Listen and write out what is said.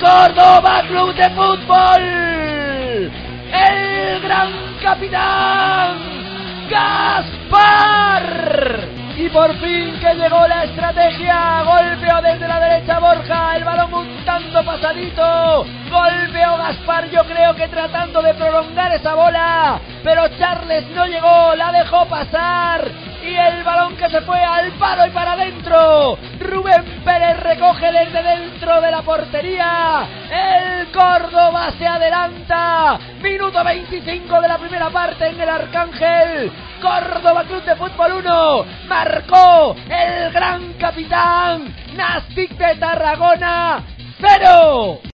Córdoba Club de Fútbol. El gran capitán Gaspar. Y por fin que llegó la estrategia. Golpeo desde la derecha Borja. El balón Golpeo Gaspar. Yo creo que tratando de prolongar esa bola. Pero Charles no llegó. La dejó pasar. Y el balón que se fue al palo y para adentro. Rubén Pérez recoge desde dentro de la portería. El Córdoba se adelanta. Minuto 25 de la primera parte en el Arcángel. Córdoba Club de Fútbol 1. Marcó el gran capitán Nastic de Tarragona. ¡Cero!